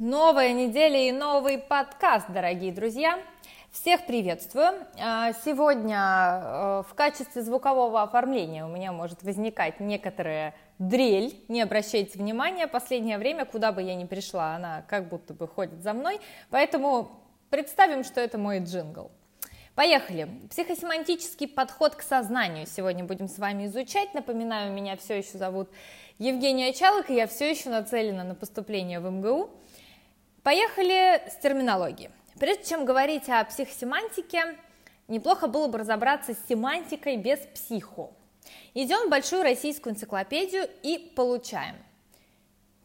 Новая неделя и новый подкаст, дорогие друзья. Всех приветствую. А, сегодня э, в качестве звукового оформления у меня может возникать некоторая дрель. Не обращайте внимания, последнее время, куда бы я ни пришла, она как будто бы ходит за мной. Поэтому представим, что это мой джингл. Поехали. Психосемантический подход к сознанию сегодня будем с вами изучать. Напоминаю, меня все еще зовут Евгения Чалок, и я все еще нацелена на поступление в МГУ. Поехали с терминологией. Прежде чем говорить о психосемантике, неплохо было бы разобраться с семантикой без психо. Идем в большую российскую энциклопедию и получаем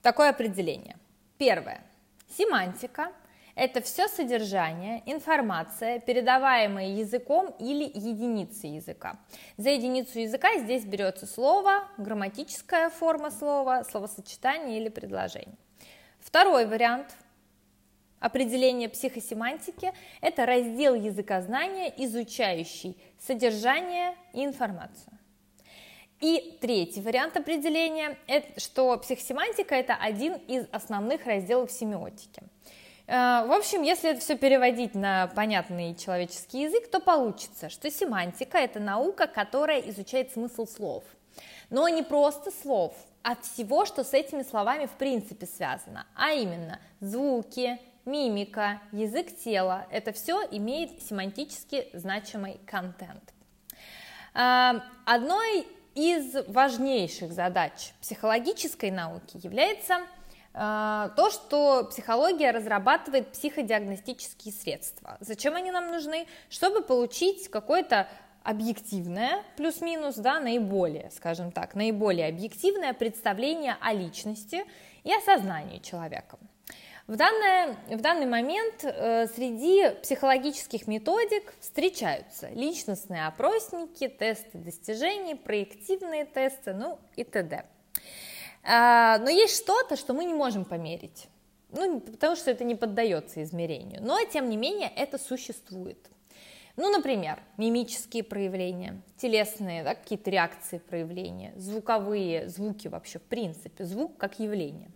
такое определение. Первое. Семантика – это все содержание, информация, передаваемая языком или единицей языка. За единицу языка здесь берется слово, грамматическая форма слова, словосочетание или предложение. Второй вариант – Определение психосемантики – это раздел языкознания, изучающий содержание и информацию. И третий вариант определения – что психосемантика – это один из основных разделов семиотики. Э, в общем, если это все переводить на понятный человеческий язык, то получится, что семантика – это наука, которая изучает смысл слов. Но не просто слов, а всего, что с этими словами в принципе связано, а именно звуки, мимика, язык тела – это все имеет семантически значимый контент. А, одной из важнейших задач психологической науки является а, то, что психология разрабатывает психодиагностические средства. Зачем они нам нужны? Чтобы получить какое-то объективное, плюс-минус, да, наиболее, скажем так, наиболее объективное представление о личности и о сознании человека. В, данное, в данный момент э, среди психологических методик встречаются личностные опросники, тесты достижений, проективные тесты, ну и т.д. Э, но есть что-то, что мы не можем померить, ну, потому что это не поддается измерению, но тем не менее это существует. Ну, например, мимические проявления, телесные, да, какие-то реакции проявления, звуковые, звуки вообще в принципе, звук как явление.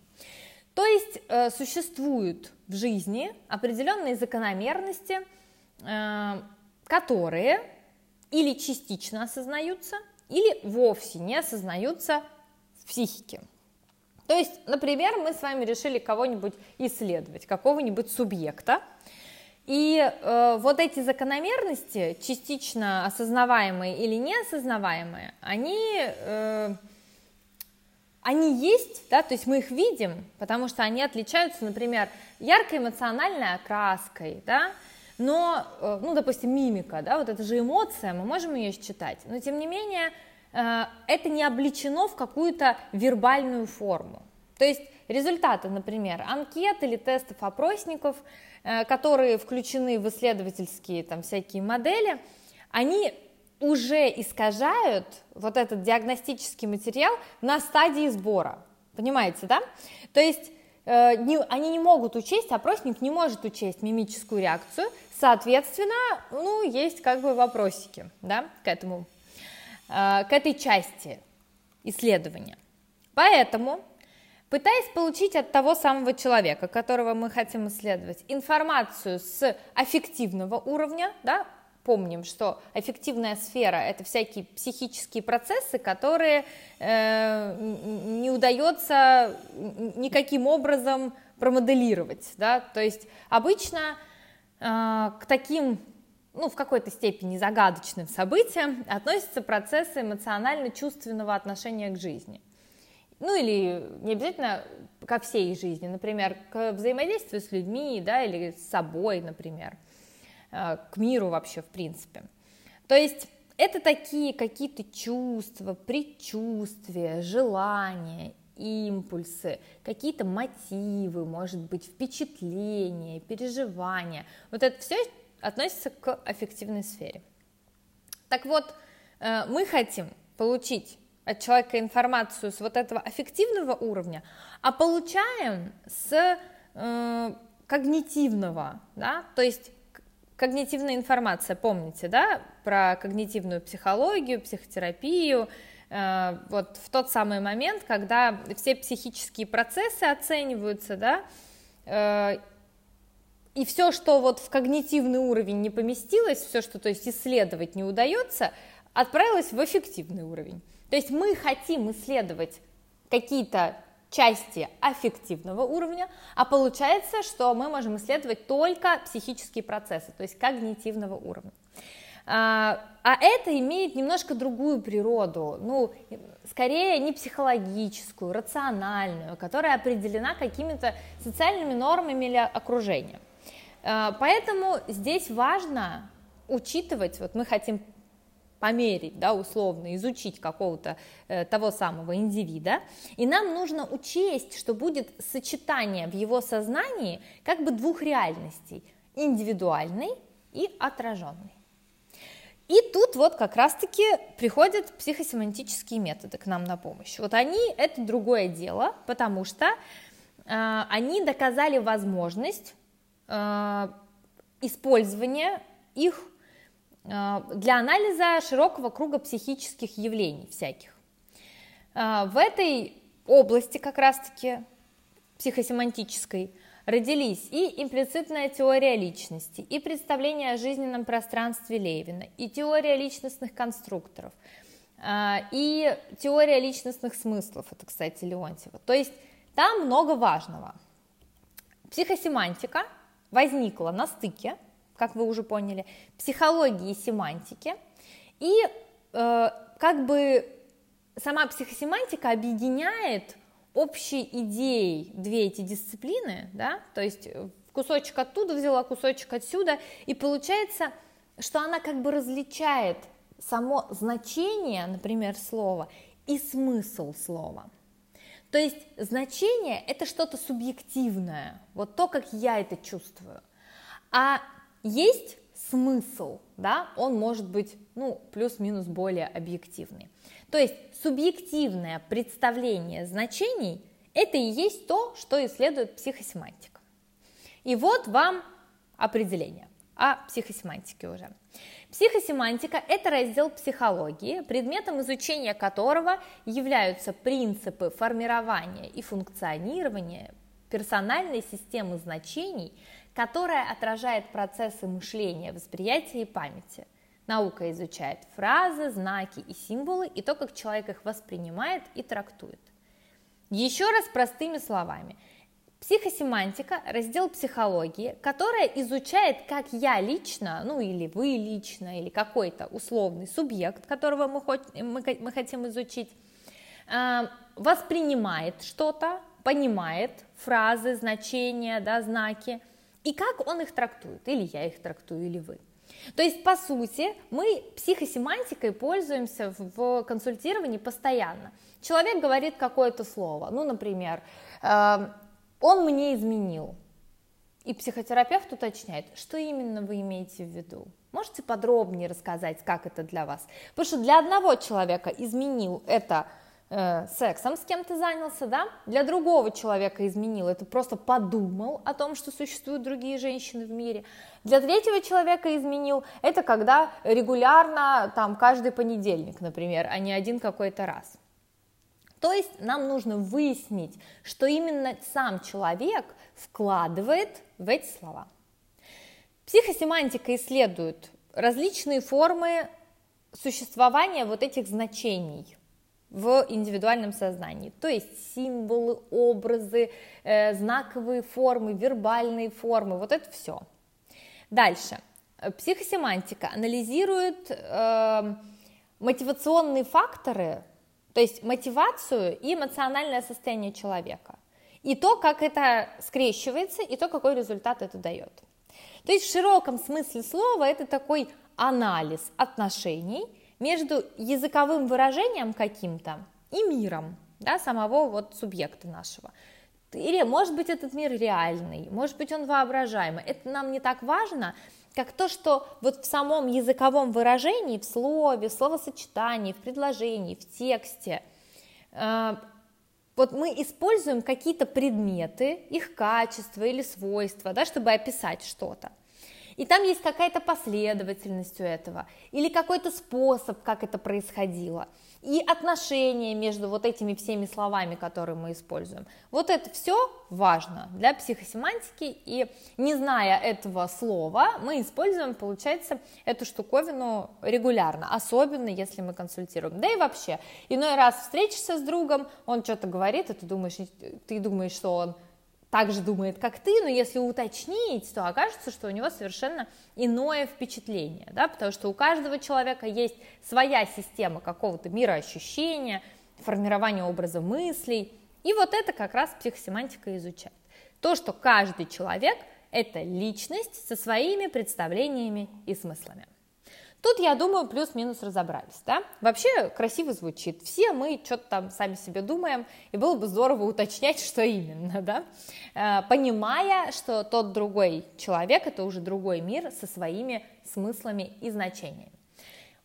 То есть э, существуют в жизни определенные закономерности, э, которые или частично осознаются, или вовсе не осознаются в психике. То есть, например, мы с вами решили кого-нибудь исследовать, какого-нибудь субъекта, и э, вот эти закономерности, частично осознаваемые или неосознаваемые, они э, они есть, да, то есть мы их видим, потому что они отличаются, например, яркой эмоциональной окраской, да, но, э, ну, допустим, мимика, да, вот это же эмоция, мы можем ее считать, но тем не менее э, это не обличено в какую-то вербальную форму. То есть результаты, например, анкет или тестов опросников, э, которые включены в исследовательские там всякие модели, они уже искажают вот этот диагностический материал на стадии сбора. Понимаете, да? То есть э, не, они не могут учесть, опросник не может учесть мимическую реакцию, соответственно, ну, есть как бы вопросики, да, к этому, э, к этой части исследования. Поэтому, пытаясь получить от того самого человека, которого мы хотим исследовать, информацию с аффективного уровня, да, помним, что аффективная сфера – это всякие психические процессы, которые э, не удается никаким образом промоделировать. Да? То есть обычно э, к таким ну, в какой-то степени загадочным событиям относятся процессы эмоционально-чувственного отношения к жизни. Ну или не обязательно ко всей жизни, например, к взаимодействию с людьми, да, или с собой, например. Э, к миру вообще в принципе. То есть это такие какие-то чувства, предчувствия, желания, импульсы, какие-то мотивы, может быть, впечатления, переживания. Вот это все относится к аффективной сфере. Так вот, э, мы хотим получить от человека информацию с вот этого аффективного уровня, а получаем с э, когнитивного, да, то есть когнитивная информация, помните, да, про когнитивную психологию, психотерапию, э, вот в тот самый момент, когда все психические процессы оцениваются, да, э, и все, что вот в когнитивный уровень не поместилось, все, что то есть исследовать не удается, отправилось в эффективный уровень. То есть мы хотим исследовать какие-то части аффективного уровня, а получается, что мы можем исследовать только психические процессы, то есть когнитивного уровня. А, а это имеет немножко другую природу, ну, скорее не психологическую, рациональную, которая определена какими-то социальными нормами или окружением. А, поэтому здесь важно учитывать, вот мы хотим померить, да, условно, изучить какого-то э, того самого индивида, и нам нужно учесть, что будет сочетание в его сознании как бы двух реальностей, индивидуальной и отраженной. И тут вот как раз-таки приходят психосемантические методы к нам на помощь. Вот они – это другое дело, потому что э, они доказали возможность э, использования их для анализа широкого круга психических явлений всяких. Э, в этой области как раз-таки психосемантической родились и имплицитная теория личности, и представление о жизненном пространстве Левина, и теория личностных конструкторов, а, и теория личностных смыслов, это, кстати, Леонтьева. То есть там много важного. Психосемантика возникла на стыке, как вы уже поняли, психологии и семантики, и э, как бы сама психосемантика объединяет общей идеей две эти дисциплины, да, то есть э, кусочек оттуда взяла, кусочек отсюда, и получается, что она как бы различает само значение, например, слова и смысл слова. То есть значение – это что-то субъективное, вот то, как я это чувствую. А есть смысл, да, он может быть, ну, плюс-минус более объективный. То есть субъективное представление значений – это и есть то, что исследует психосемантика. И вот вам определение о психосемантике уже. Психосемантика – это раздел психологии, предметом изучения которого являются принципы формирования и функционирования персональной системы значений, которая отражает процессы мышления, восприятия и памяти. Наука изучает фразы, знаки и символы и то, как человек их воспринимает и трактует. Еще раз простыми словами. Психосемантика – раздел психологии, которая изучает, как я лично, ну или вы лично, или какой-то условный субъект, которого мы, мы, мы хотим изучить, э, воспринимает что-то, понимает фразы, значения, да, знаки, и как он их трактует, или я их трактую, или вы. То есть, по сути, мы психосемантикой пользуемся в консультировании постоянно. Человек говорит какое-то слово, ну, например, э, он мне изменил. И психотерапевт уточняет, что именно вы имеете в виду. Можете подробнее рассказать, как это для вас? Потому что для одного человека изменил это э, сексом с кем-то занялся, да, для другого человека изменил, это просто подумал о том, что существуют другие женщины в мире, для третьего человека изменил, это когда регулярно, там, каждый понедельник, например, а не один какой-то раз. То есть нам нужно выяснить, что именно сам человек вкладывает в эти слова. Психосемантика исследует различные формы существования вот этих значений – в индивидуальном сознании. То есть символы, образы, э, знаковые формы, вербальные формы, вот это все. Дальше. Психосемантика анализирует э, мотивационные факторы, то есть мотивацию и эмоциональное состояние человека. И то, как это скрещивается, и то, какой результат это дает. То есть в широком смысле слова это такой анализ отношений – между языковым выражением каким-то и миром, да, самого вот субъекта нашего. Или, может быть, этот мир реальный, может быть, он воображаемый. Это нам не так важно, как то, что вот в самом языковом выражении, в слове, в словосочетании, в предложении, в тексте, э, вот мы используем какие-то предметы, их качества или свойства, да, чтобы описать что-то. И там есть какая-то последовательность у этого, или какой-то способ, как это происходило, и отношения между вот этими всеми словами, которые мы используем. Вот это все важно для психосемантики, и не зная этого слова, мы используем, получается, эту штуковину регулярно, особенно если мы консультируем. Да и вообще, иной раз встретишься с другом, он что-то говорит, и ты думаешь, ты думаешь, что он так же думает, как ты, но если уточнить, то окажется, что у него совершенно иное впечатление, да, потому что у каждого человека есть своя система какого-то мироощущения, формирования образа мыслей, и вот это как раз психосемантика изучает. То, что каждый человек – это личность со своими представлениями и смыслами. Тут, я думаю, плюс-минус разобрались, да? Вообще красиво звучит. Все мы что-то там сами себе думаем, и было бы здорово уточнять, что именно, да? Э, понимая, что тот другой человек – это уже другой мир со своими смыслами и значениями.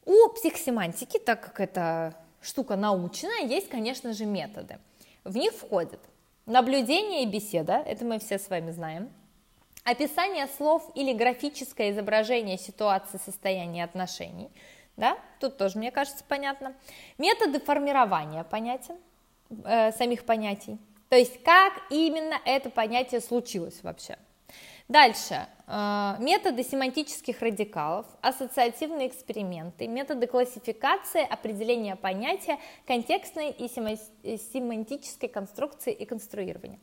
У психосемантики, так как это штука научная, есть, конечно же, методы. В них входят наблюдение и беседа, это мы все с вами знаем – описание слов или графическое изображение ситуации, состояния отношений. Да? Тут тоже, мне кажется, понятно. Методы формирования понятен, э, самих понятий. То есть, как именно это понятие случилось вообще. Дальше. Э, методы семантических радикалов, ассоциативные эксперименты, методы классификации, определения понятия, контекстной и семантической конструкции и конструирования.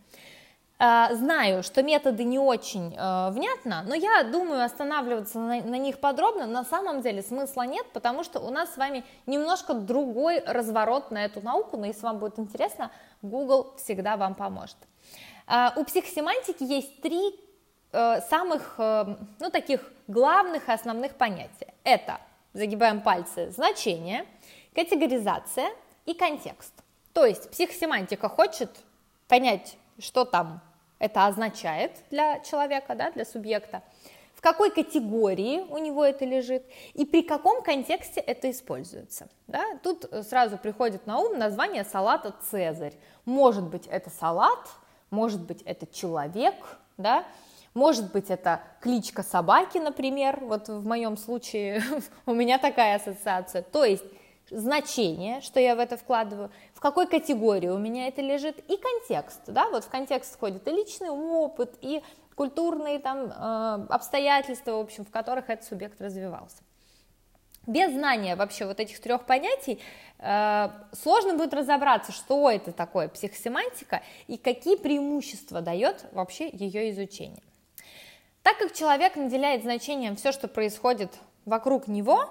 А, знаю, что методы не очень э, внятно, но я думаю останавливаться на, на них подробно. На самом деле смысла нет, потому что у нас с вами немножко другой разворот на эту науку, но если вам будет интересно, Google всегда вам поможет. Э, у психосемантики есть три э, самых, э, ну, таких главных и основных понятия. Это, загибаем пальцы, значение, категоризация и контекст. То есть психосемантика хочет понять что там это означает для человека, да, для субъекта, в какой категории у него это лежит и при каком контексте это используется. Да? Тут сразу приходит на ум название салата «Цезарь». Может быть, это салат, может быть, это человек, да? может быть, это кличка собаки, например, вот в моем случае у меня такая ассоциация. То есть значение, что я в это вкладываю, в какой категории у меня это лежит, и контекст, да, вот в контекст входит и личный опыт, и культурные там э, обстоятельства, в общем, в которых этот субъект развивался. Без знания вообще вот этих трех понятий э, сложно будет разобраться, что это такое психосемантика и какие преимущества дает вообще ее изучение. Так как человек наделяет значением все, что происходит вокруг него,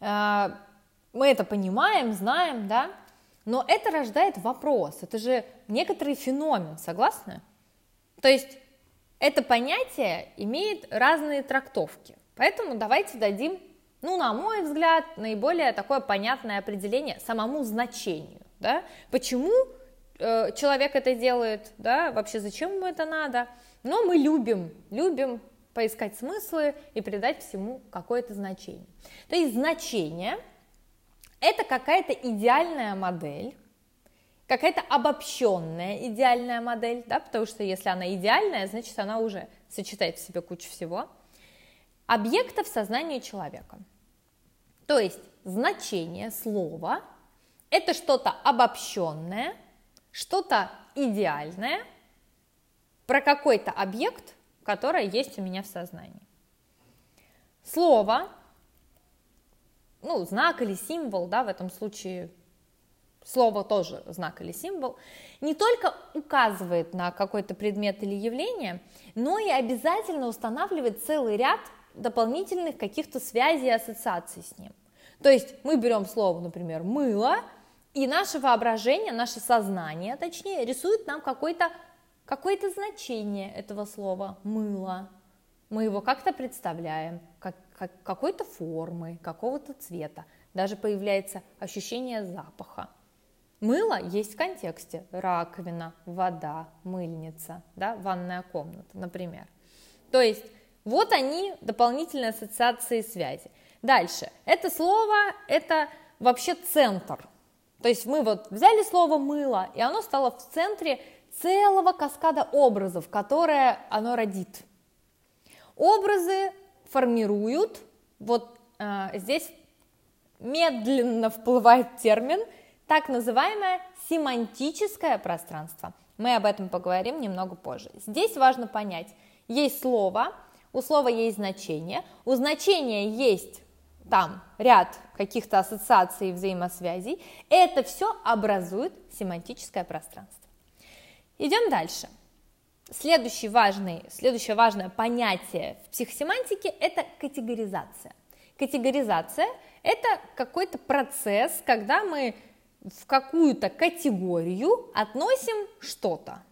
э, мы это понимаем, знаем, да, но это рождает вопрос, это же некоторый феномен, согласны? То есть это понятие имеет разные трактовки, поэтому давайте дадим, ну, на мой взгляд, наиболее такое понятное определение самому значению, да, почему э, человек это делает, да, вообще зачем ему это надо, но мы любим, любим поискать смыслы и придать всему какое-то значение. То есть значение – это какая-то идеальная модель, какая-то обобщенная идеальная модель, да, потому что если она идеальная, значит она уже сочетает в себе кучу всего, объекта в сознании человека. То есть значение слова – это что-то обобщенное, что-то идеальное про какой-то объект, который есть у меня в сознании. Слово ну, знак или символ, да, в этом случае слово тоже знак или символ, не только указывает на какой-то предмет или явление, но и обязательно устанавливает целый ряд дополнительных каких-то связей и ассоциаций с ним. То есть мы берем слово, например, мыло, и наше воображение, наше сознание, точнее, рисует нам какое-то какое значение этого слова мыло. Мы его как-то представляем, как, как, какой-то формы, какого-то цвета. Даже появляется ощущение запаха. Мыло есть в контексте. Раковина, вода, мыльница, да, ванная комната, например. То есть вот они, дополнительные ассоциации связи. Дальше. Это слово, это вообще центр. То есть мы вот взяли слово мыло, и оно стало в центре целого каскада образов, которые оно родит. Образы формируют, вот э, здесь медленно всплывает термин, так называемое семантическое пространство. Мы об этом поговорим немного позже. Здесь важно понять, есть слово, у слова есть значение, у значения есть там ряд каких-то ассоциаций и взаимосвязей, это все образует семантическое пространство. Идем дальше. Следующий важный, следующее важное понятие в психосемантике – это категоризация. Категоризация – это какой-то процесс, когда мы в какую-то категорию относим что-то.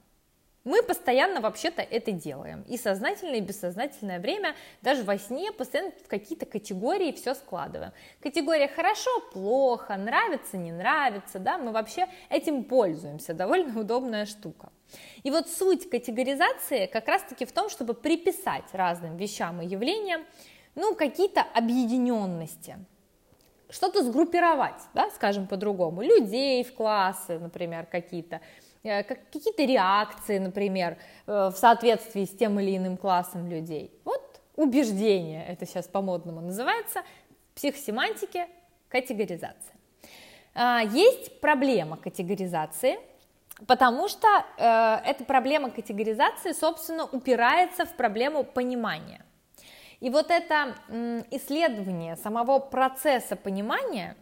Мы постоянно вообще-то это делаем. И сознательное, и бессознательное время, даже во сне, постоянно в какие-то категории все складываем. Категория хорошо, плохо, нравится, не нравится, да, мы вообще этим пользуемся, довольно удобная штука. И вот суть категоризации как раз-таки в том, чтобы приписать разным вещам и явлениям, ну, какие-то объединенности, что-то сгруппировать, да, скажем по-другому, людей в классы, например, какие-то, Э, какие-то реакции, например, э, в соответствии с тем или иным классом людей. Вот убеждение, это сейчас по-модному называется, в психосемантике категоризация. А, есть проблема категоризации, потому что э, эта проблема категоризации, собственно, упирается в проблему понимания. И вот это исследование самого процесса понимания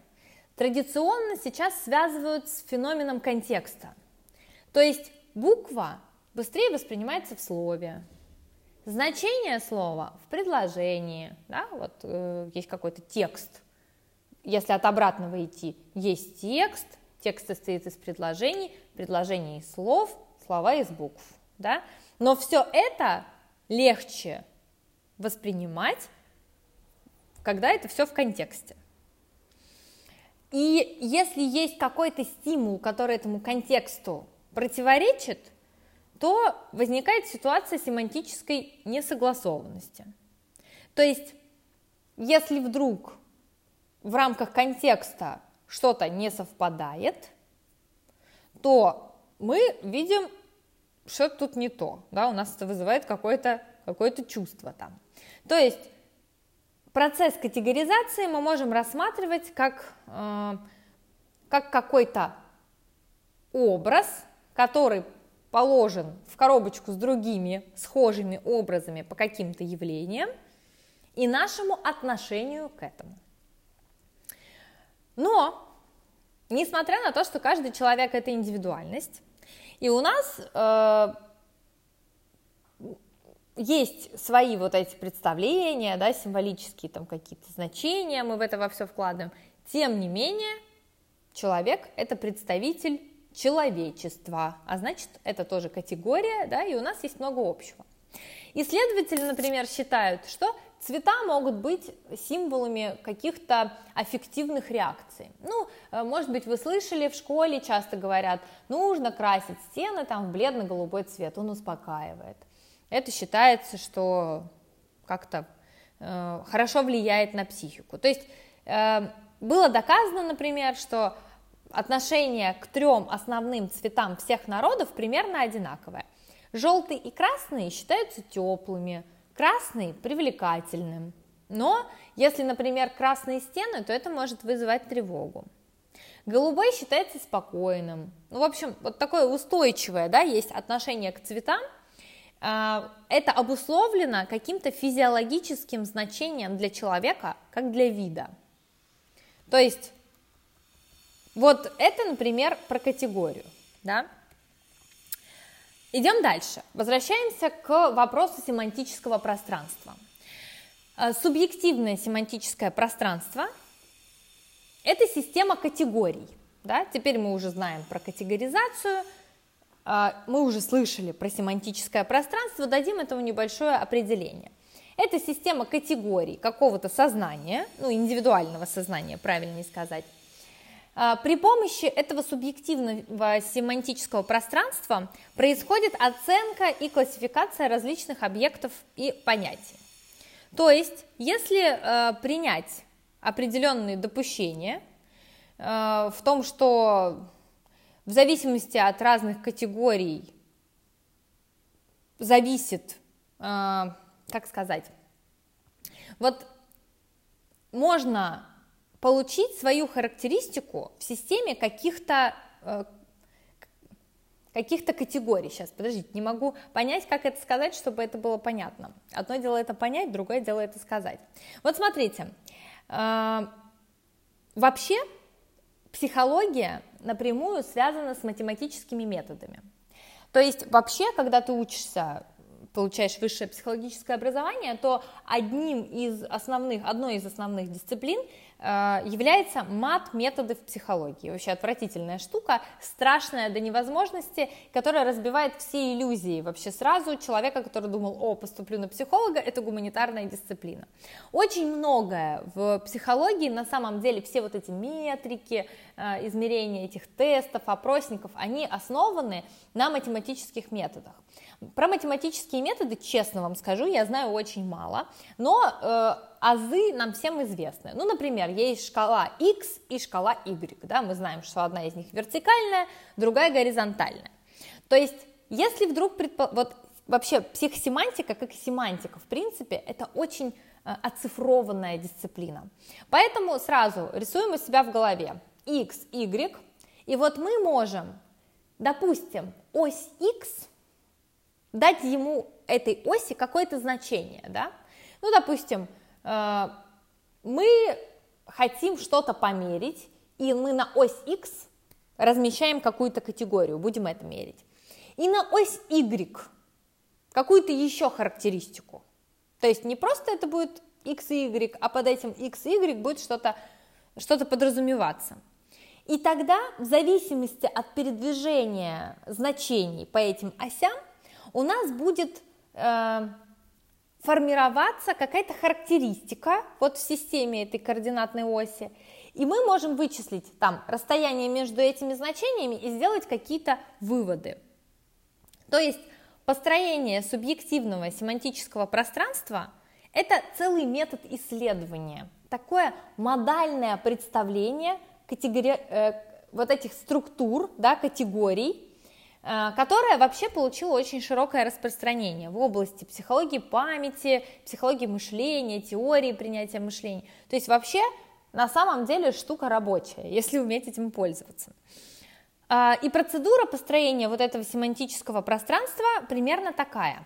традиционно сейчас связывают с феноменом контекста – то есть буква быстрее воспринимается в слове, значение слова в предложении, да, вот э, есть какой-то текст, если от обратного идти, есть текст, текст состоит из предложений, предложений из слов, слова из букв, да, но все это легче воспринимать, когда это все в контексте. И если есть какой-то стимул, который этому контексту противоречит, то возникает ситуация семантической несогласованности. То есть, если вдруг в рамках контекста что-то не совпадает, то мы видим, что тут не то, да, у нас это вызывает какое-то какое чувство там. То есть процесс категоризации мы можем рассматривать как, э, как какой-то образ, который положен в коробочку с другими схожими образами по каким-то явлениям и нашему отношению к этому. Но, несмотря на то, что каждый человек это индивидуальность, и у нас э, есть свои вот эти представления, да, символические там какие-то значения, мы в это во все вкладываем, тем не менее человек это представитель человечества, а значит, это тоже категория, да, и у нас есть много общего. Исследователи, например, считают, что цвета могут быть символами каких-то аффективных реакций. Ну, э, может быть, вы слышали, в школе часто говорят, нужно красить стены там в бледно-голубой цвет, он успокаивает. Это считается, что как-то э, хорошо влияет на психику. То есть э, было доказано, например, что отношение к трем основным цветам всех народов примерно одинаковое. Желтый и красный считаются теплыми, красный привлекательным. Но если, например, красные стены, то это может вызывать тревогу. Голубой считается спокойным. Ну, в общем, вот такое устойчивое, да, есть отношение к цветам. А, это обусловлено каким-то физиологическим значением для человека, как для вида. То есть вот это, например, про категорию. Да? Идем дальше. Возвращаемся к вопросу семантического пространства. Э, субъективное семантическое пространство – это система категорий. Да? Теперь мы уже знаем про категоризацию, э, мы уже слышали про семантическое пространство, дадим этому небольшое определение. Это система категорий какого-то сознания, ну, индивидуального сознания, правильнее сказать, при помощи этого субъективного семантического пространства происходит оценка и классификация различных объектов и понятий. То есть, если э, принять определенные допущения э, в том, что в зависимости от разных категорий зависит э, как сказать, вот можно получить свою характеристику в системе каких-то э, каких-то категорий. Сейчас, подождите, не могу понять, как это сказать, чтобы это было понятно. Одно дело это понять, другое дело это сказать. Вот смотрите, э, вообще психология напрямую связана с математическими методами. То есть вообще, когда ты учишься получаешь высшее психологическое образование, то одним из основных, одной из основных дисциплин Э, является мат-методы в психологии. Вообще отвратительная штука, страшная до невозможности, которая разбивает все иллюзии вообще сразу человека, который думал, о, поступлю на психолога, это гуманитарная дисциплина. Очень многое в психологии, на самом деле, все вот эти метрики, э, измерения этих тестов, опросников, они основаны на математических методах. Про математические методы, честно вам скажу, я знаю очень мало, но э, азы нам всем известны. Ну, например, есть шкала x и шкала y, да, мы знаем, что одна из них вертикальная, другая горизонтальная. То есть, если вдруг, предпо... вот вообще психосемантика, как и семантика, в принципе, это очень э, оцифрованная дисциплина. Поэтому сразу рисуем у себя в голове x, y, и вот мы можем, допустим, ось x дать ему этой оси какое-то значение, да? Ну, допустим, мы хотим что-то померить, и мы на ось x размещаем какую-то категорию, будем это мерить. И на ось y какую-то еще характеристику. То есть не просто это будет x и y, а под этим x и y будет что-то что подразумеваться. И тогда в зависимости от передвижения значений по этим осям у нас будет э, формироваться какая-то характеристика вот в системе этой координатной оси, и мы можем вычислить там расстояние между этими значениями и сделать какие-то выводы. То есть построение субъективного семантического пространства – это целый метод исследования, такое модальное представление категори... э, вот этих структур, да, категорий, которая вообще получила очень широкое распространение в области психологии памяти, психологии мышления, теории принятия мышления. То есть вообще на самом деле штука рабочая, если уметь этим пользоваться. А, и процедура построения вот этого семантического пространства примерно такая.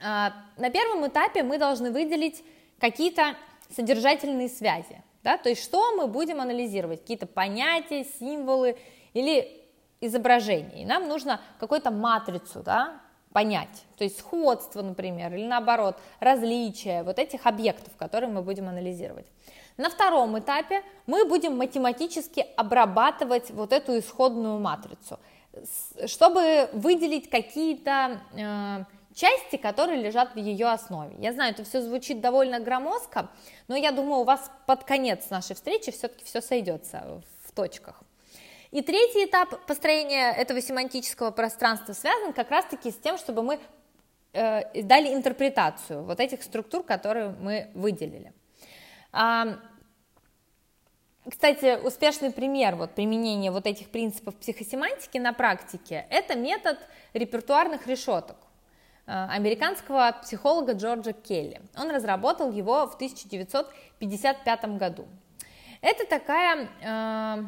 А, на первом этапе мы должны выделить какие-то содержательные связи, да, то есть что мы будем анализировать, какие-то понятия, символы или изображение, и нам нужно какую-то матрицу, да, понять, то есть сходство, например, или наоборот, различия вот этих объектов, которые мы будем анализировать. На втором этапе мы будем математически обрабатывать вот эту исходную матрицу, чтобы выделить какие-то э, части, которые лежат в ее основе. Я знаю, это все звучит довольно громоздко, но я думаю, у вас под конец нашей встречи все-таки все сойдется в точках. И третий этап построения этого семантического пространства связан как раз-таки с тем, чтобы мы э, дали интерпретацию вот этих структур, которые мы выделили. А, кстати, успешный пример вот, применения вот этих принципов психосемантики на практике – это метод репертуарных решеток э, американского психолога Джорджа Келли. Он разработал его в 1955 году. Это такая э,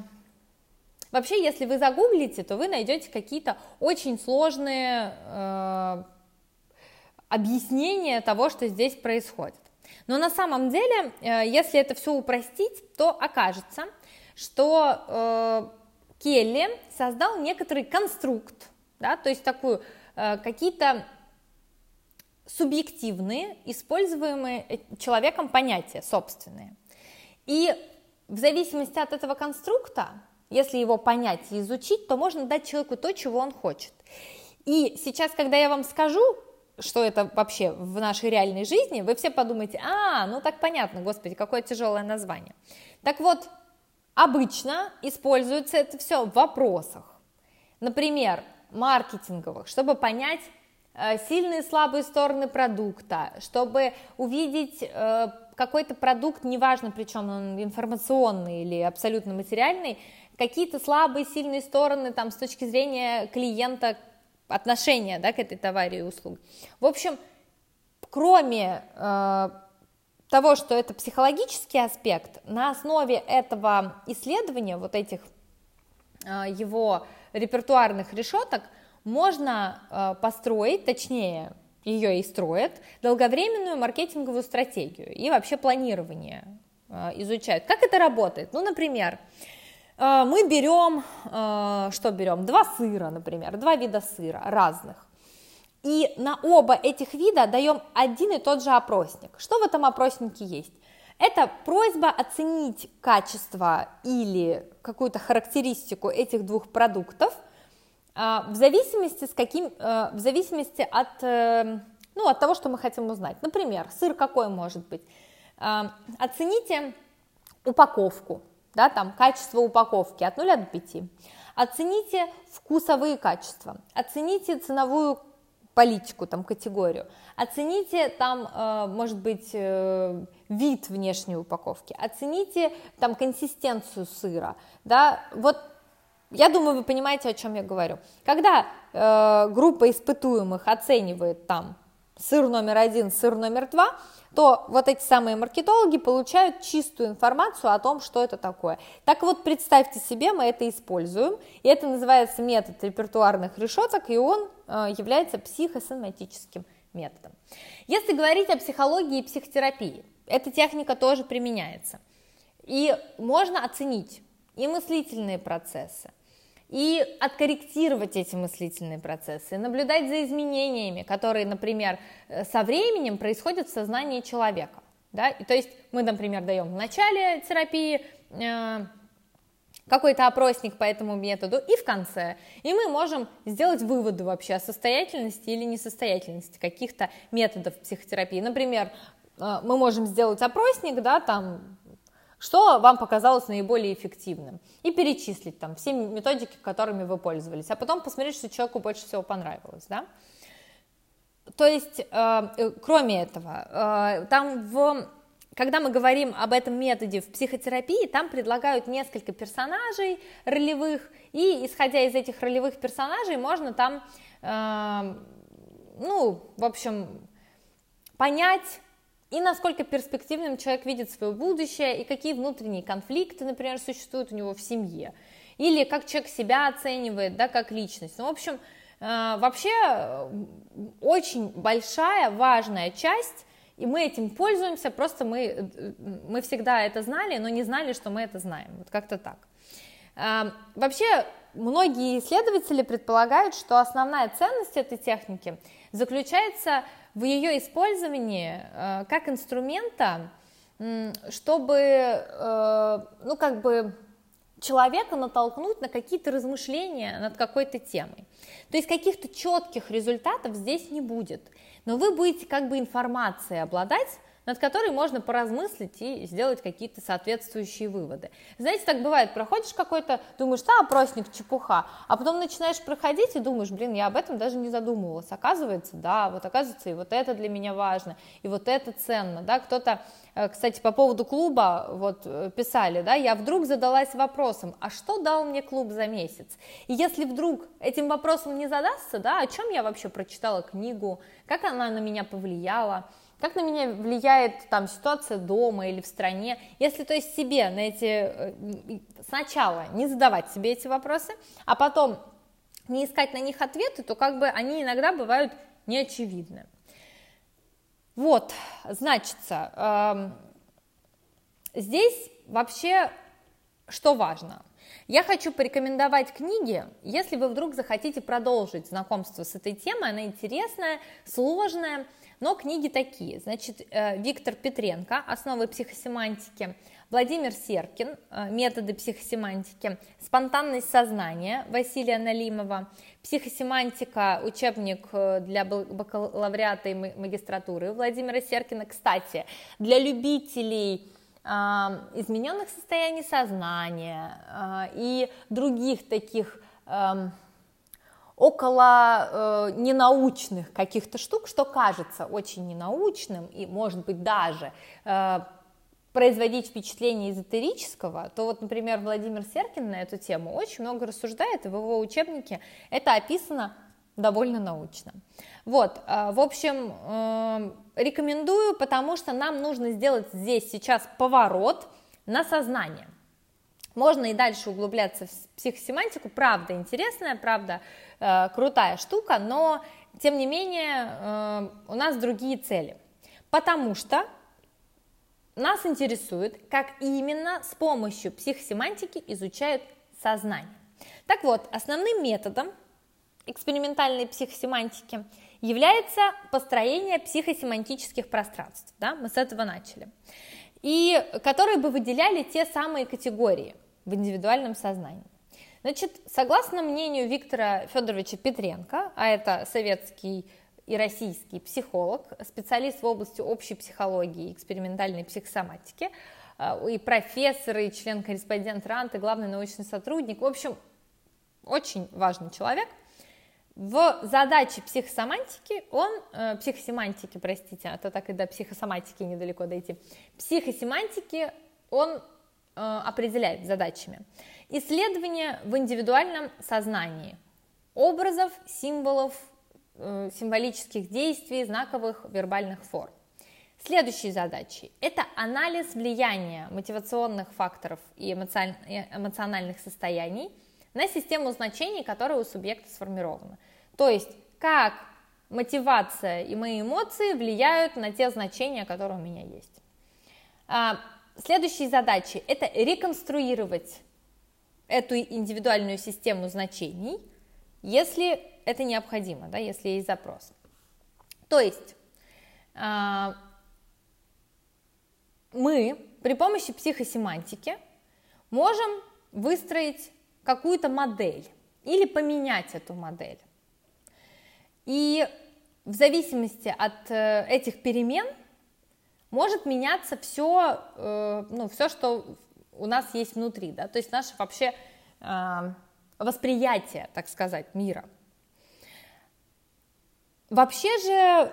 Вообще, если вы загуглите, то вы найдете какие-то очень сложные э, объяснения того, что здесь происходит. Но на самом деле, э, если это все упростить, то окажется, что э, Келли создал некоторый конструкт, да, то есть такую э, какие-то субъективные, используемые э, человеком понятия собственные. И в зависимости от этого конструкта если его понять и изучить, то можно дать человеку то, чего он хочет. И сейчас, когда я вам скажу, что это вообще в нашей реальной жизни, вы все подумаете, а, ну так понятно, господи, какое тяжелое название. Так вот, обычно используется это все в вопросах, например, маркетинговых, чтобы понять э, сильные и слабые стороны продукта, чтобы увидеть э, какой-то продукт, неважно, причем он информационный или абсолютно материальный, какие-то слабые, сильные стороны там с точки зрения клиента, отношения да, к этой товаре и услуге. В общем, кроме э, того, что это психологический аспект, на основе этого исследования, вот этих э, его репертуарных решеток, можно э, построить, точнее, ее и строят, долговременную маркетинговую стратегию и вообще планирование э, изучают. Как это работает? Ну, например, э, мы берем, э, что берем? Два сыра, например, два вида сыра разных. И на оба этих вида даем один и тот же опросник. Что в этом опроснике есть? Это просьба оценить качество или какую-то характеристику этих двух продуктов – а, в зависимости, с каким, э, в зависимости от, э, ну, от того, что мы хотим узнать. Например, сыр какой может быть? Оцените упаковку, да, там, качество упаковки от 0 до 5. Оцените вкусовые качества, оцените ценовую политику, там, категорию, оцените там, э, может быть, вид внешней упаковки, оцените там консистенцию сыра, да, вот я думаю, вы понимаете, о чем я говорю. Когда э, группа испытуемых оценивает там сыр номер один, сыр номер два, то вот эти самые маркетологи получают чистую информацию о том, что это такое. Так вот, представьте себе, мы это используем, и это называется метод репертуарных решеток, и он э, является психосоматическим методом. Если говорить о психологии и психотерапии, эта техника тоже применяется. И можно оценить и мыслительные процессы, и откорректировать эти мыслительные процессы, наблюдать за изменениями, которые, например, э, со временем происходят в сознании человека. Да? И, то есть мы, например, даем в начале терапии э, какой-то опросник по этому методу и в конце. И мы можем сделать выводы вообще о состоятельности или несостоятельности каких-то методов психотерапии. Например, э, мы можем сделать опросник, да, там что вам показалось наиболее эффективным, и перечислить там все методики, которыми вы пользовались, а потом посмотреть, что человеку больше всего понравилось, да. То есть, э, э кроме этого, э, там в когда мы говорим об этом методе в психотерапии, там предлагают несколько персонажей ролевых, и исходя из этих ролевых персонажей можно там, э, ну, в общем, понять, и насколько перспективным человек видит свое будущее, и какие внутренние конфликты, например, существуют у него в семье, или как человек себя оценивает, да, как личность. Ну, в общем, э, вообще очень большая, важная часть, и мы этим пользуемся, просто мы, э, мы всегда это знали, но не знали, что мы это знаем, вот как-то так. Э, вообще, многие исследователи предполагают, что основная ценность этой техники заключается в ее использовании э, как инструмента, чтобы, э, ну, как бы человека натолкнуть на какие-то размышления над какой-то темой. То есть каких-то четких результатов здесь не будет, но вы будете как бы информацией обладать, над которой можно поразмыслить и сделать какие-то соответствующие выводы. Знаете, так бывает, проходишь какой-то, думаешь, да, опросник чепуха, а потом начинаешь проходить и думаешь, блин, я об этом даже не задумывалась. Оказывается, да, вот оказывается, и вот это для меня важно, и вот это ценно, да, кто-то, э, кстати, по поводу клуба, вот, э, писали, да, я вдруг задалась вопросом, а что дал мне клуб за месяц? И если вдруг этим вопросом не задастся, да, о чем я вообще прочитала книгу, как она на меня повлияла, как на меня влияет там ситуация дома или в стране. Если, то есть, себе на эти, э, сначала не задавать себе эти вопросы, а потом не искать на них ответы, то как бы они иногда бывают неочевидны. Вот, значится, э, здесь вообще что важно? Я хочу порекомендовать книги, если вы вдруг захотите продолжить знакомство с этой темой, она интересная, сложная, но книги такие. Значит, э, Виктор Петренко «Основы психосемантики», Владимир Серкин э, «Методы психосемантики», «Спонтанность сознания» Василия Налимова, «Психосемантика. Учебник э, для бакалавриата и магистратуры» Владимира Серкина. Кстати, для любителей измененных состояний сознания и других таких около э, ненаучных каких-то штук, что кажется очень ненаучным и, может быть, даже э, производить впечатление эзотерического, то вот, например, Владимир Серкин на эту тему очень много рассуждает, и в его учебнике это описано довольно научно. Вот, э, в общем, э, рекомендую, потому что нам нужно сделать здесь сейчас поворот на сознание. Можно и дальше углубляться в психосемантику, правда интересная, правда э, крутая штука, но тем не менее э, у нас другие цели, потому что нас интересует, как именно с помощью психосемантики изучают сознание. Так вот, основным методом экспериментальной психосемантики является построение психосемантических пространств. Да? Мы с этого начали. И которые бы выделяли те самые категории в индивидуальном сознании. Значит, согласно мнению Виктора Федоровича Петренко, а это советский и российский психолог, специалист в области общей психологии и экспериментальной психосоматики, э, и профессор, и член-корреспондент РАНТ, и главный научный сотрудник. В общем, очень важный человек. В задаче психосомантики он, э, психосемантики, простите, а то так и до психосоматики недалеко дойти, психосемантики он э, определяет задачами. Исследование в индивидуальном сознании образов, символов, Э, символических действий, знаковых вербальных форм. Следующие задачи – это анализ влияния мотивационных факторов и эмоциональных состояний на систему значений, которая у субъекта сформирована. То есть, как мотивация и мои эмоции влияют на те значения, которые у меня есть. А, следующие задачи – это реконструировать эту индивидуальную систему значений, если это необходимо, да, если есть запрос. То есть а, мы при помощи психосемантики можем выстроить какую-то модель или поменять эту модель. И в зависимости от э, этих перемен может меняться все, э, ну, все, что у нас есть внутри, да, то есть наше вообще а, восприятие, так сказать, мира. Вообще же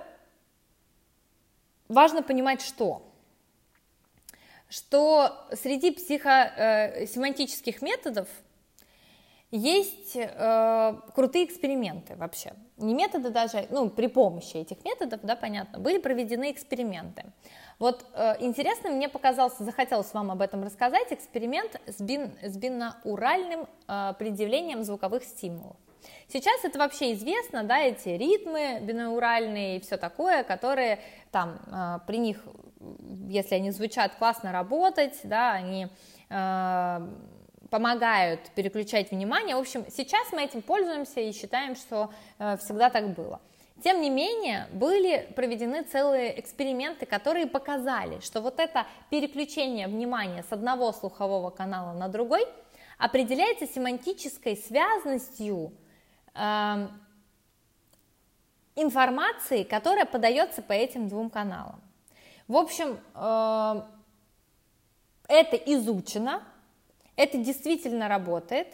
важно понимать, что что среди психосемантических методов есть э, крутые эксперименты вообще. Не методы даже, ну, при помощи этих методов, да, понятно, были проведены эксперименты. Вот э, интересно мне показался, захотелось вам об этом рассказать, эксперимент с, бин, с бинауральным э, предъявлением звуковых стимулов. Сейчас это вообще известно, да, эти ритмы бинауральные и все такое, которые там э, при них, если они звучат, классно работать, да, они э, помогают переключать внимание. В общем, сейчас мы этим пользуемся и считаем, что э, всегда так было. Тем не менее, были проведены целые эксперименты, которые показали, что вот это переключение внимания с одного слухового канала на другой определяется семантической связностью э, информации, которая подается по этим двум каналам. В общем, э, это изучено, это действительно работает,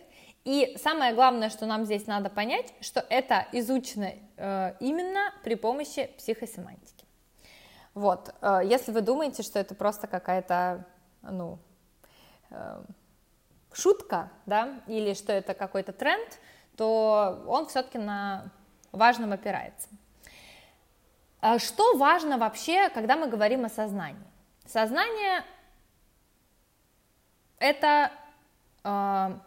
и самое главное, что нам здесь надо понять, что это изучено э, именно при помощи психосемантики. Вот, э, если вы думаете, что это просто какая-то, ну, э, шутка, да, или что это какой-то тренд, то он все-таки на важном опирается. А что важно вообще, когда мы говорим о сознании? Сознание это э,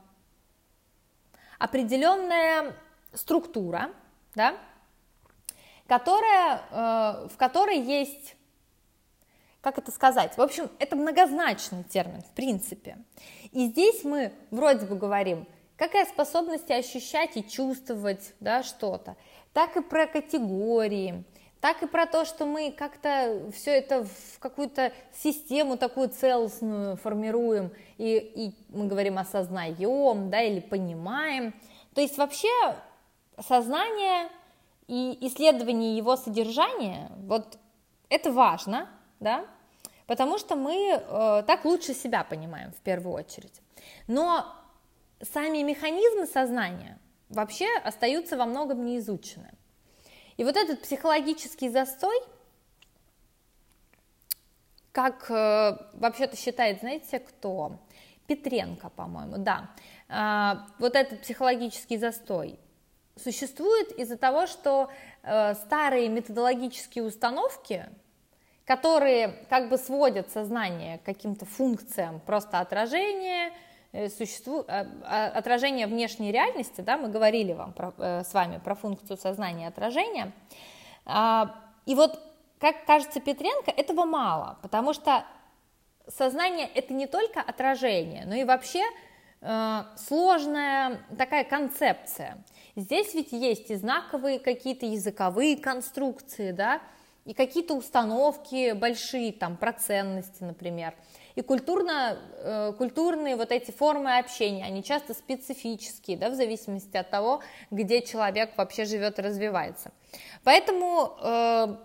определенная структура, да, которая, э, в которой есть, как это сказать, в общем, это многозначный термин, в принципе. И здесь мы вроде бы говорим как и о способности ощущать и чувствовать да, что-то, так и про категории, так и про то, что мы как-то все это в какую-то систему такую целостную формируем, и, и мы говорим осознаем, да, или понимаем. То есть вообще сознание и исследование его содержания, вот это важно, да, потому что мы э, так лучше себя понимаем в первую очередь. Но сами механизмы сознания вообще остаются во многом неизучены. И вот этот психологический застой, как э, вообще-то считает, знаете, кто? Петренко, по-моему, да. Э, вот этот психологический застой существует из-за того, что э, старые методологические установки которые как бы сводят сознание к каким-то функциям просто отражения, э, существу... А, а, отражения внешней реальности, да, мы говорили вам про, э, с вами про функцию сознания отражения, а, и вот, как кажется Петренко, этого мало, потому что сознание это не только отражение, но и вообще э, сложная такая концепция. Здесь ведь есть и знаковые какие-то языковые конструкции, да, и какие-то установки большие, там, про ценности, например. И культурно, э, культурные вот эти формы общения, они часто специфические, да, в зависимости от того, где человек вообще живет и развивается. Поэтому, э,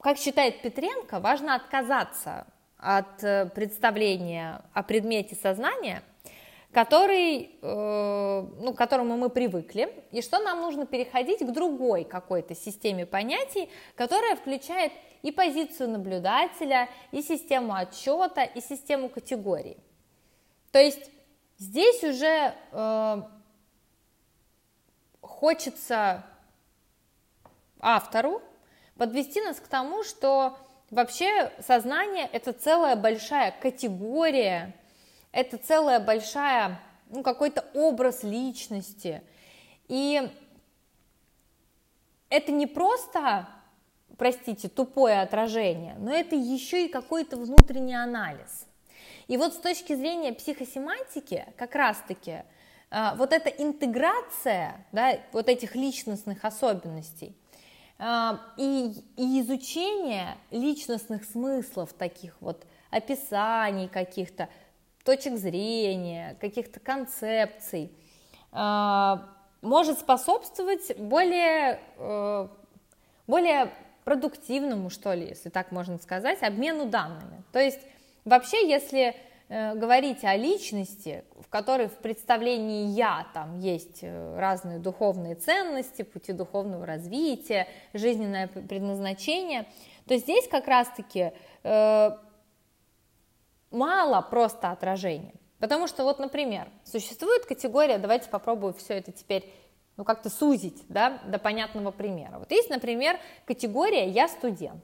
как считает Петренко, важно отказаться от э, представления о предмете сознания – который, э, ну, к которому мы привыкли, и что нам нужно переходить к другой какой-то системе понятий, которая включает и позицию наблюдателя, и систему отчета, и систему категорий. То есть здесь уже э, хочется автору подвести нас к тому, что вообще сознание это целая большая категория это целая большая, ну, какой-то образ личности. И это не просто, простите, тупое отражение, но это еще и какой-то внутренний анализ. И вот с точки зрения психосемантики, как раз-таки, а, вот эта интеграция да, вот этих личностных особенностей а, и, и изучение личностных смыслов таких вот описаний каких-то, точек зрения, каких-то концепций, а, может способствовать более, э, более продуктивному, что ли, если так можно сказать, обмену данными. То есть вообще, если э, говорить о личности, в которой в представлении «я» там есть э, разные духовные ценности, пути духовного развития, жизненное предназначение, то здесь как раз-таки мало просто отражения. Потому что вот, например, существует категория, давайте попробую все это теперь ну, как-то сузить да, до понятного примера. Вот есть, например, категория «я студент».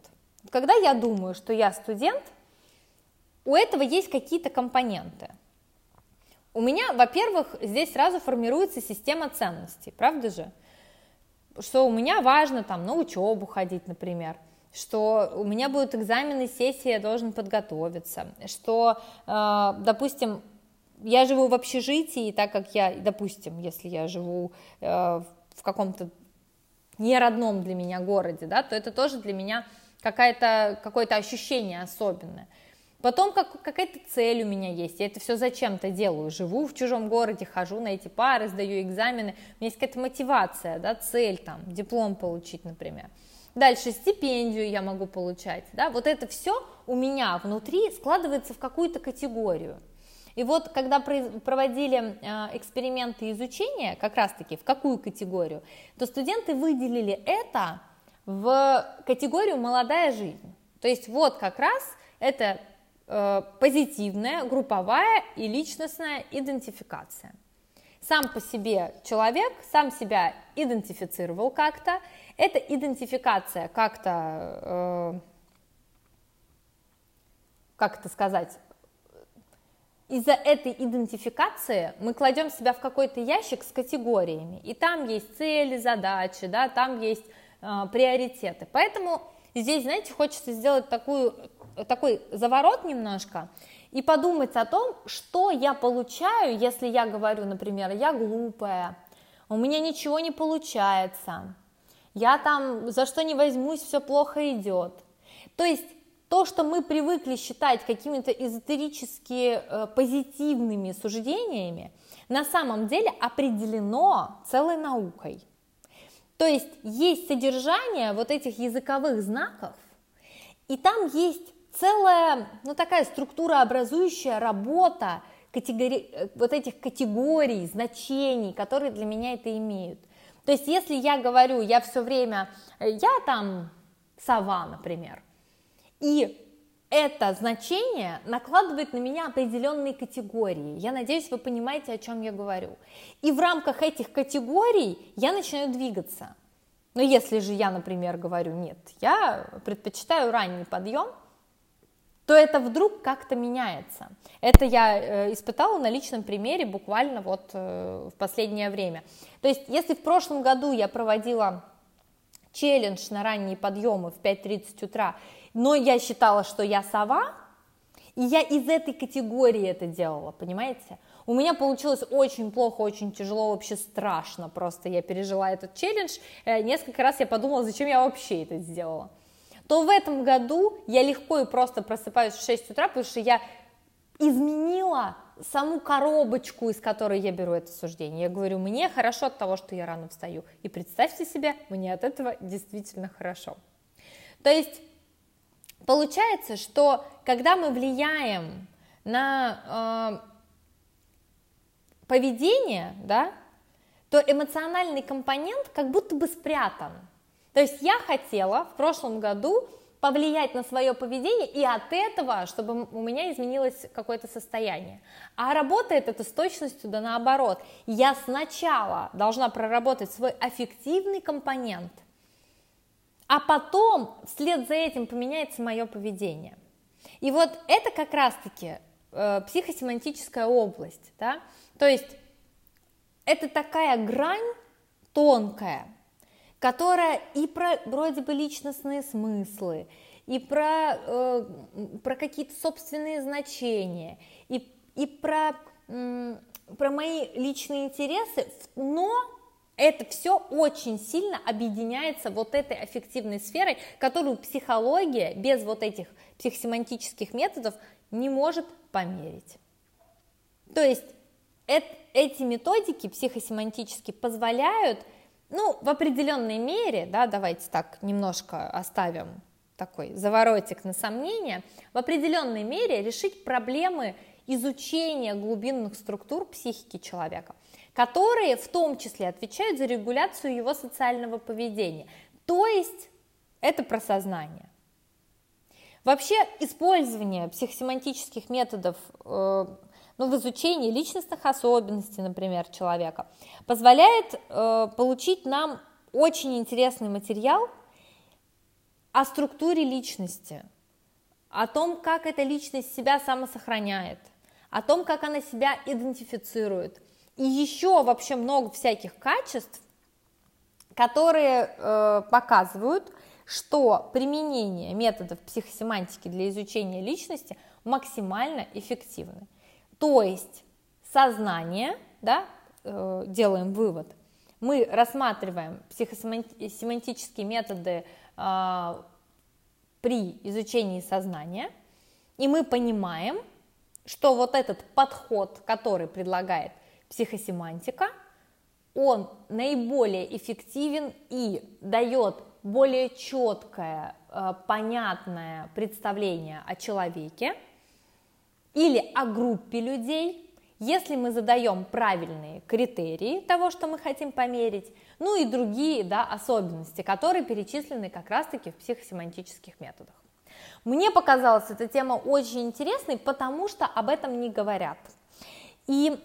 Когда я думаю, что я студент, у этого есть какие-то компоненты. У меня, во-первых, здесь сразу формируется система ценностей, правда же? Что у меня важно там на учебу ходить, например – что у меня будут экзамены, сессии, я должен подготовиться, что, э, допустим, я живу в общежитии, и так как я, допустим, если я живу э, в каком-то не родном для меня городе, да, то это тоже для меня какое-то какое-то ощущение особенное. Потом как, какая-то цель у меня есть, я это все зачем-то делаю, живу в чужом городе, хожу на эти пары, сдаю экзамены, у меня есть какая-то мотивация, да, цель там, диплом получить, например. Дальше стипендию я могу получать. Да? Вот это все у меня внутри складывается в какую-то категорию. И вот когда проводили э, эксперименты изучения, как раз-таки в какую категорию, то студенты выделили это в категорию «молодая жизнь». То есть вот как раз это э, позитивная, групповая и личностная идентификация. Сам по себе человек, сам себя идентифицировал как-то, это идентификация как-то, э, как это сказать, из-за этой идентификации мы кладем себя в какой-то ящик с категориями, и там есть цели, задачи, да, там есть э, приоритеты. Поэтому здесь, знаете, хочется сделать такую, такой заворот немножко и подумать о том, что я получаю, если я говорю, например, я глупая, у меня ничего не получается, я там за что не возьмусь, все плохо идет. То есть то, что мы привыкли считать какими-то эзотерически э, позитивными суждениями, на самом деле определено целой наукой. То есть есть содержание вот этих языковых знаков, и там есть целая, ну такая структурообразующая работа категори... Э, вот этих категорий, значений, которые для меня это имеют. То есть, если я говорю, я все время, я там сова, например, и это значение накладывает на меня определенные категории. Я надеюсь, вы понимаете, о чем я говорю. И в рамках этих категорий я начинаю двигаться. Но если же я, например, говорю, нет, я предпочитаю ранний подъем, то это вдруг как-то меняется. Это я э, испытала на личном примере буквально вот э, в последнее время. То есть, если в прошлом году я проводила челлендж на ранние подъемы в 5.30 утра, но я считала, что я сова, и я из этой категории это делала, понимаете? У меня получилось очень плохо, очень тяжело, вообще страшно просто. Я пережила этот челлендж. Э, несколько раз я подумала, зачем я вообще это сделала то в этом году я легко и просто просыпаюсь в 6 утра, потому что я изменила саму коробочку, из которой я беру это суждение. Я говорю, мне хорошо от того, что я рано встаю. И представьте себе, мне от этого действительно хорошо. То есть получается, что когда мы влияем на э, поведение, да, то эмоциональный компонент как будто бы спрятан. То есть я хотела в прошлом году повлиять на свое поведение и от этого, чтобы у меня изменилось какое-то состояние. А работает это с точностью да наоборот. Я сначала должна проработать свой аффективный компонент, а потом вслед за этим поменяется мое поведение. И вот это как раз-таки э, психосемантическая область, да? то есть это такая грань тонкая, которая и про вроде бы личностные смыслы, и про, э, про какие-то собственные значения, и, и про, э, про мои личные интересы, но это все очень сильно объединяется вот этой аффективной сферой, которую психология без вот этих психосемантических методов не может померить. То есть э, эти методики психосемантически позволяют ну, в определенной мере, да, давайте так немножко оставим такой заворотик на сомнение, в определенной мере решить проблемы изучения глубинных структур психики человека, которые в том числе отвечают за регуляцию его социального поведения. То есть это про сознание. Вообще использование психосемантических методов э, ну, в изучении личностных особенностей, например, человека, позволяет э, получить нам очень интересный материал о структуре личности, о том, как эта личность себя самосохраняет, о том, как она себя идентифицирует. И еще вообще много всяких качеств, которые э, показывают, что применение методов психосемантики для изучения личности максимально эффективны. То есть сознание, да, э, делаем вывод, мы рассматриваем психосемантические методы э, при изучении сознания, и мы понимаем, что вот этот подход, который предлагает психосемантика, он наиболее эффективен и дает более четкое, э, понятное представление о человеке, или о группе людей, если мы задаем правильные критерии того, что мы хотим померить, ну и другие да, особенности, которые перечислены как раз-таки в психосемантических методах. Мне показалась эта тема очень интересной, потому что об этом не говорят. И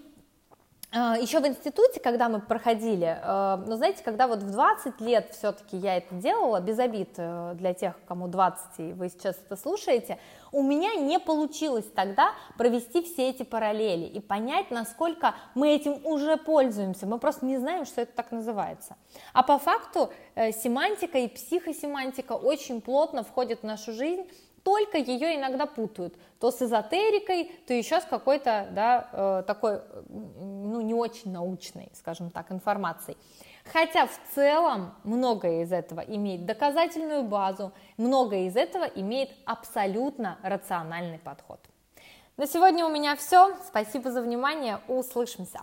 еще в институте, когда мы проходили, э, ну, знаете, когда вот в 20 лет все-таки я это делала, без обид э, для тех, кому 20, и вы сейчас это слушаете, у меня не получилось тогда провести все эти параллели и понять, насколько мы этим уже пользуемся, мы просто не знаем, что это так называется. А по факту э, семантика и психосемантика очень плотно входят в нашу жизнь, только ее иногда путают, то с эзотерикой, то еще с какой-то, да, э, такой, ну, не очень научной, скажем так, информацией. Хотя в целом многое из этого имеет доказательную базу, многое из этого имеет абсолютно рациональный подход. На сегодня у меня все. Спасибо за внимание. Услышимся.